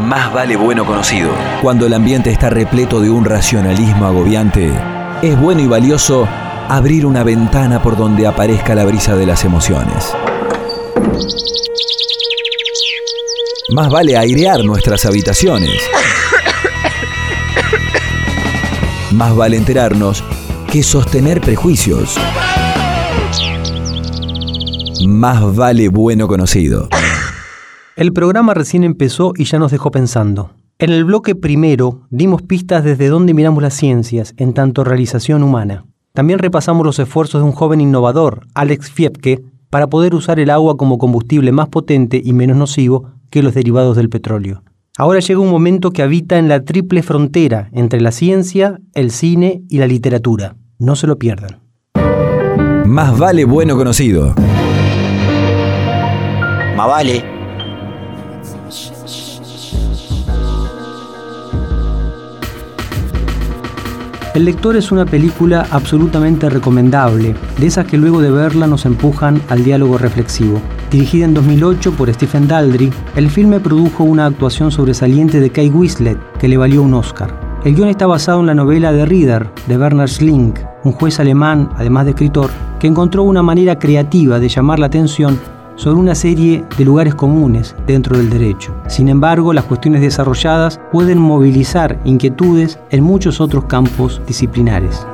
más vale bueno conocido. Cuando el ambiente está repleto de un racionalismo agobiante, es bueno y valioso abrir una ventana por donde aparezca la brisa de las emociones. Más vale airear nuestras habitaciones. Más vale enterarnos que sostener prejuicios. Más vale bueno conocido. El programa recién empezó y ya nos dejó pensando. En el bloque primero dimos pistas desde dónde miramos las ciencias en tanto realización humana. También repasamos los esfuerzos de un joven innovador, Alex Fiepke, para poder usar el agua como combustible más potente y menos nocivo que los derivados del petróleo. Ahora llega un momento que habita en la triple frontera entre la ciencia, el cine y la literatura. No se lo pierdan. Más vale bueno conocido. Más vale. El lector es una película absolutamente recomendable, de esas que luego de verla nos empujan al diálogo reflexivo. Dirigida en 2008 por Stephen Daldry, el filme produjo una actuación sobresaliente de Kay Winslet, que le valió un Oscar. El guion está basado en la novela The Reader de Bernard Schlink, un juez alemán, además de escritor, que encontró una manera creativa de llamar la atención sobre una serie de lugares comunes dentro del derecho. Sin embargo, las cuestiones desarrolladas pueden movilizar inquietudes en muchos otros campos disciplinares.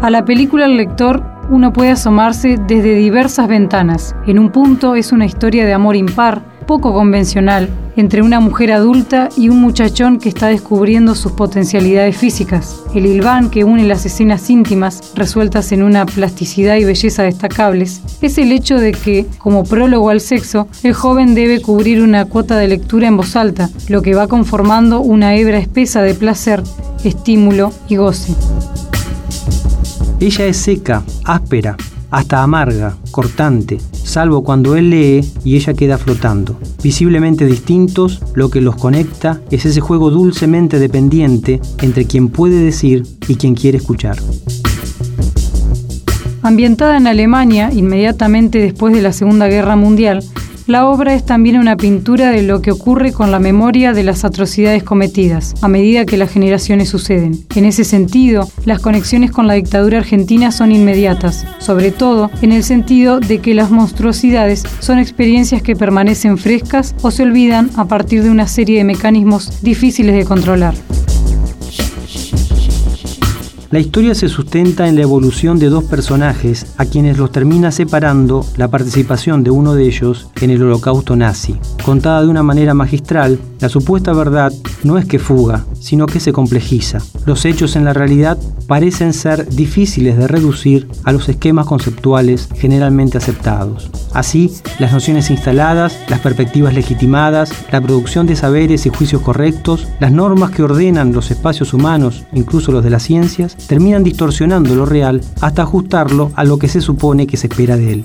A la película El lector uno puede asomarse desde diversas ventanas. En un punto es una historia de amor impar, poco convencional, entre una mujer adulta y un muchachón que está descubriendo sus potencialidades físicas. El hilván que une las escenas íntimas, resueltas en una plasticidad y belleza destacables, es el hecho de que, como prólogo al sexo, el joven debe cubrir una cuota de lectura en voz alta, lo que va conformando una hebra espesa de placer, estímulo y goce. Ella es seca, áspera, hasta amarga, cortante, salvo cuando él lee y ella queda flotando. Visiblemente distintos, lo que los conecta es ese juego dulcemente dependiente entre quien puede decir y quien quiere escuchar. Ambientada en Alemania inmediatamente después de la Segunda Guerra Mundial, la obra es también una pintura de lo que ocurre con la memoria de las atrocidades cometidas, a medida que las generaciones suceden. En ese sentido, las conexiones con la dictadura argentina son inmediatas, sobre todo en el sentido de que las monstruosidades son experiencias que permanecen frescas o se olvidan a partir de una serie de mecanismos difíciles de controlar. La historia se sustenta en la evolución de dos personajes a quienes los termina separando la participación de uno de ellos en el holocausto nazi. Contada de una manera magistral, la supuesta verdad no es que fuga, sino que se complejiza. Los hechos en la realidad parecen ser difíciles de reducir a los esquemas conceptuales generalmente aceptados. Así, las nociones instaladas, las perspectivas legitimadas, la producción de saberes y juicios correctos, las normas que ordenan los espacios humanos, incluso los de las ciencias, terminan distorsionando lo real hasta ajustarlo a lo que se supone que se espera de él.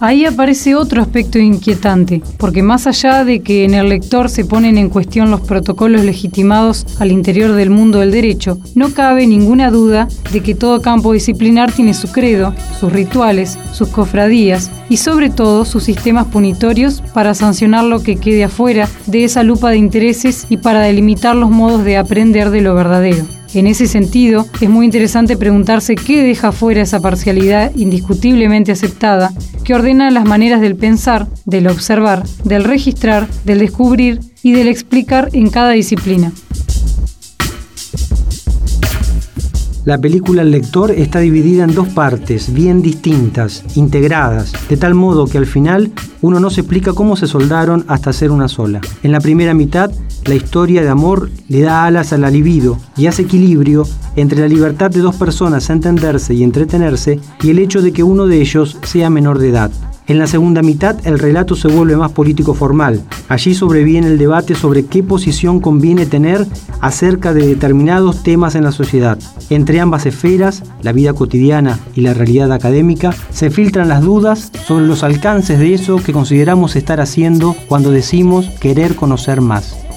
Ahí aparece otro aspecto inquietante, porque más allá de que en el lector se ponen en cuestión los protocolos legitimados al interior del mundo del derecho, no cabe ninguna duda de que todo campo disciplinar tiene su credo, sus rituales, sus cofradías y sobre todo sus sistemas punitorios para sancionar lo que quede afuera de esa lupa de intereses y para delimitar los modos de aprender de lo verdadero. En ese sentido, es muy interesante preguntarse qué deja fuera esa parcialidad indiscutiblemente aceptada, que ordena las maneras del pensar, del observar, del registrar, del descubrir y del explicar en cada disciplina. La película El lector está dividida en dos partes, bien distintas, integradas, de tal modo que al final uno no se explica cómo se soldaron hasta ser una sola. En la primera mitad, la historia de amor le da alas al libido y hace equilibrio entre la libertad de dos personas a entenderse y entretenerse y el hecho de que uno de ellos sea menor de edad. En la segunda mitad el relato se vuelve más político formal. Allí sobreviene el debate sobre qué posición conviene tener acerca de determinados temas en la sociedad. Entre ambas esferas, la vida cotidiana y la realidad académica, se filtran las dudas sobre los alcances de eso que consideramos estar haciendo cuando decimos querer conocer más.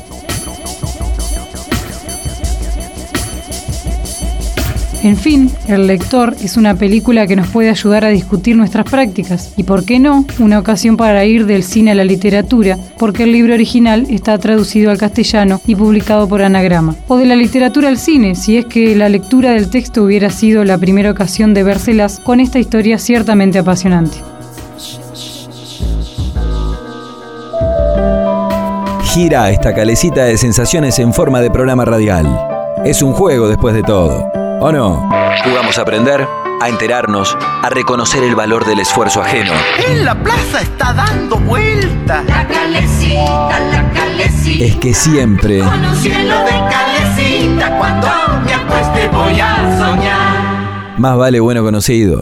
En fin, El lector es una película que nos puede ayudar a discutir nuestras prácticas y, por qué no, una ocasión para ir del cine a la literatura, porque el libro original está traducido al castellano y publicado por Anagrama. O de la literatura al cine, si es que la lectura del texto hubiera sido la primera ocasión de vérselas con esta historia ciertamente apasionante. gira esta calecita de sensaciones en forma de programa radial. Es un juego después de todo, ¿o no? Jugamos a aprender, a enterarnos, a reconocer el valor del esfuerzo ajeno. En la plaza está dando vueltas. La calecita, la calecita. Es que siempre Con un cielo de calecita. Cuando me acueste voy a soñar. más vale bueno conocido.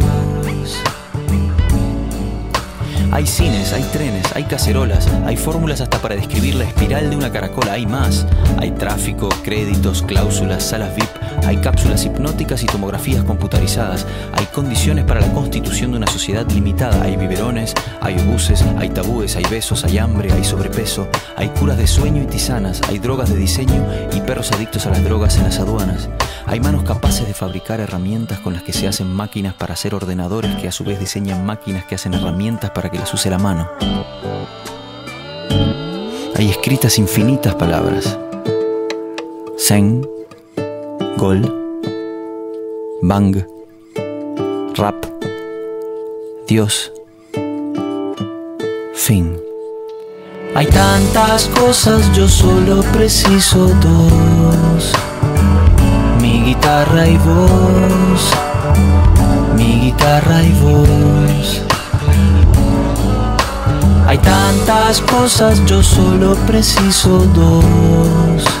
Hay cines, hay trenes, hay cacerolas, hay fórmulas hasta para describir la espiral de una caracola, hay más. Hay tráfico, créditos, cláusulas, salas VIP, hay cápsulas hipnóticas y tomografías computarizadas, hay condiciones para la constitución de una sociedad limitada, hay biberones, hay obuses, hay tabúes, hay besos, hay hambre, hay sobrepeso, hay curas de sueño y tisanas, hay drogas de diseño y perros adictos a las drogas en las aduanas. Hay manos capaces de fabricar herramientas con las que se hacen máquinas para hacer ordenadores que a su vez diseñan máquinas que hacen herramientas para que las use la mano. Hay escritas infinitas palabras. Zen, Gol, Bang, Rap, Dios, Fin. Hay tantas cosas, yo solo preciso dos. Mi guitarra y voz. Mi guitarra y voz. Hay tantas cosas, yo solo preciso dos.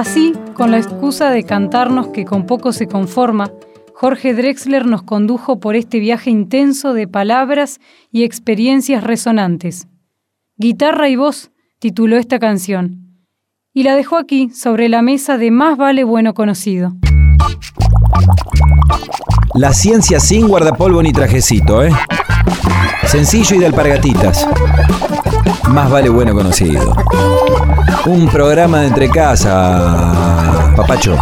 Así, con la excusa de cantarnos que con poco se conforma, Jorge Drexler nos condujo por este viaje intenso de palabras y experiencias resonantes. Guitarra y voz tituló esta canción, y la dejó aquí sobre la mesa de Más vale bueno conocido. La ciencia sin guardapolvo ni trajecito, ¿eh? Sencillo y de alpargatitas. Más vale bueno conocido. Un programa de entre casa, papacho.